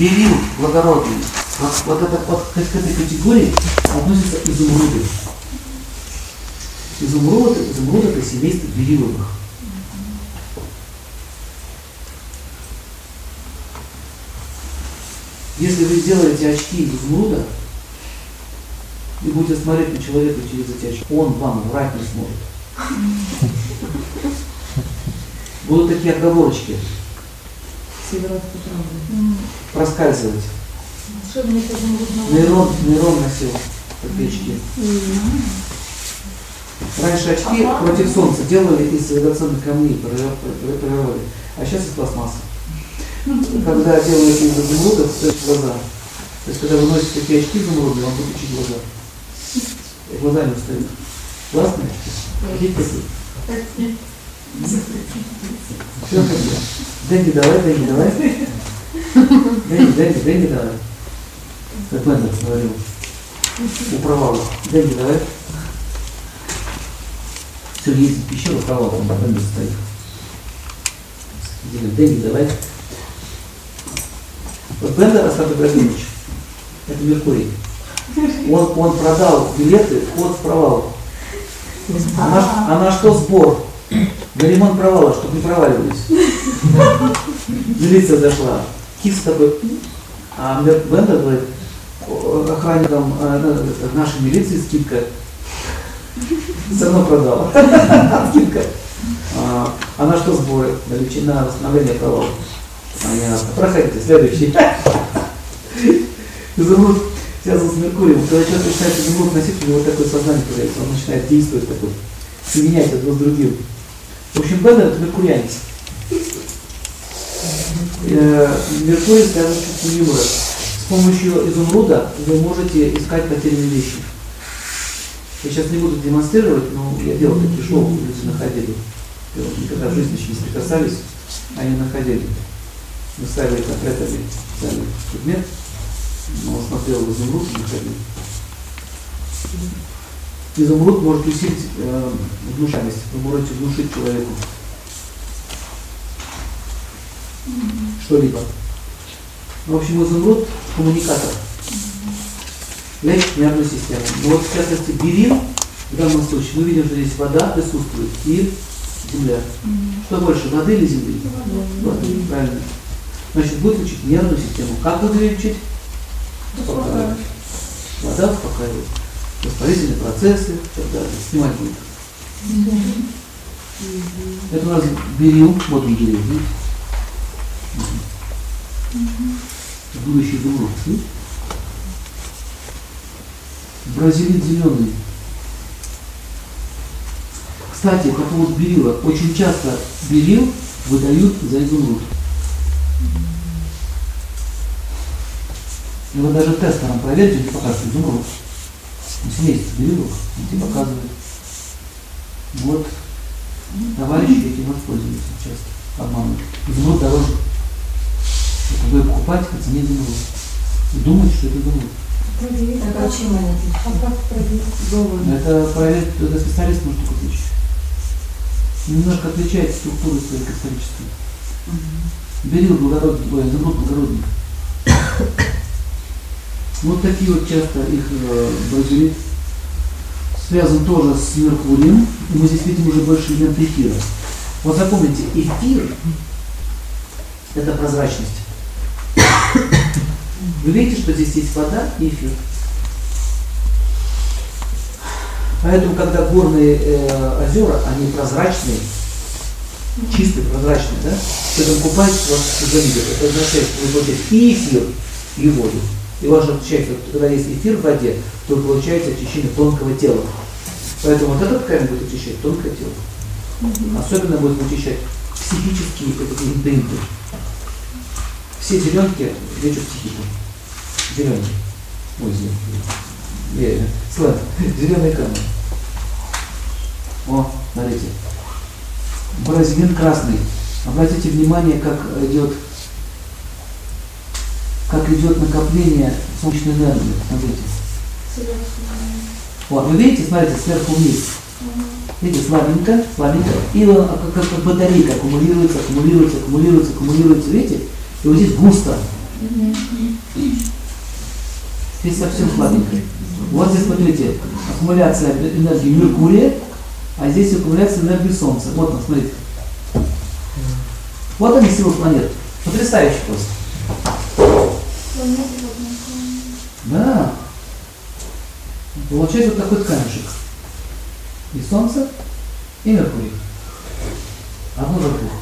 берил благородный. Вот, вот, это, вот к, этой категории относятся изумруды. Изумруд, изумруд это семейство бериловых. Если вы сделаете очки из изумруда и будете смотреть на человека через эти очки, он вам врать не сможет. Будут такие оговорочки проскальзывать. Нейрон, нейрон носил такие очки. Раньше очки ага. против солнца делали из драгоценных камней, проверяли, а сейчас из пластмассы. Когда делают из изумруда, в глаза. То есть, когда вы носите такие очки изумрудные, вам будет учить глаза. И глаза не устают. Классные очки? Все как Дэнди, давай, Дэнди, давай. Дэнди, Дэнди, Дэнди, давай. Как Бендер говорил. У провала. Дэнди, давай. Все, есть пещера, провал, там Бендер стоит. Дэнди, давай. Вот Бендер Остап Ибрагимович, это Меркурий. Он, он продал билеты вход в провал. А на, а на что сбор? На ремонт провала, чтобы не проваливались. Милиция зашла. Кис такой, а Бендер говорит, охранникам э, нашей милиции скидка. Все равно продал. Скидка. А, а на что сборы? На, восстановление провала. Понятно. Проходите, следующий. Изумруд связан с Меркурием. Когда человек начинает изумруд носить, у него такое сознание появляется. Он начинает действовать такой, соединять одно с другим. В общем, Бендер это меркурианец. Э, Меркурий связан с чувством. С помощью изумруда вы можете искать потерянные вещи. Я сейчас не буду демонстрировать, но я делал такие шоу, люди находили. Никогда в жизни еще не прикасались, они находили. Мы ставили конкретно взяли предмет, но смотрел в изумруд и находил. Изумруд может усилить э, внушаемость, вы можете внушить человеку что-либо. В общем, изумруд – коммуникатор. Лечит нервную систему. Но вот в частности берил, в данном случае мы видим, что здесь вода присутствует и земля. Что больше, воды или земли? Воды, правильно. Значит, будет лечить нервную систему. Как будет лечить? Успокаивать. Вода успокаивает воспалительные процессы и так далее. Снимать будет. Это у нас берил, вот он берил, видите? Будущий изумруд, видите? Бразилит зеленый. Кстати, по поводу берила. Очень часто берил выдают за изумруд. И вы даже тестером проверьте, не покажете изумруд семейство берегов, он тебе показывает. Вот товарищи этим воспользуются часто, обманывают. Изумруд дороже. Это вы покупать по цене изумруд. И думать, что это изумруд. Это очень маленький. А как проверить? Это проверить, это специалист может только отличить. Немножко отличается структура своей кристаллической. Угу. Берил благородный, ой, изумруд благородный. Вот такие вот часто их э, связан тоже с Меркурием. И мы здесь видим уже больше элемент эфира. Вот запомните, эфир – это прозрачность. Вы видите, что здесь есть вода и эфир. Поэтому, когда горные э, озера, они прозрачные, чистые, прозрачные, да, вы купаетесь, вас завидят. Это означает, что вы получаете и эфир, и воду. И важно отличать, когда есть эфир в воде, то получается очищение тонкого тела. Поэтому вот этот камень будет очищать тонкое тело. Угу. Особенно будет очищать психические инденты. Все зеленки лечат психику. Зеленки. Ой, зеленки. Сленг. Зеленый камень. О, смотрите. Бразилин красный. Обратите внимание, как идет идет накопление солнечной энергии. Смотрите. Вот, вы видите, смотрите, сверху вниз. Видите, слабенько, слабенько. И он как, как, как батарейка аккумулируется, аккумулируется, аккумулируется, аккумулируется, видите? И вот здесь густо. Здесь совсем слабенькая. Вот здесь, смотрите, аккумуляция энергии Меркурия, а здесь аккумуляция энергии Солнца. Вот он, смотрите. Вот они силы планет. Потрясающе просто. Да. Получается вот такой камешек. И Солнце, и Меркурий. Одно за двух.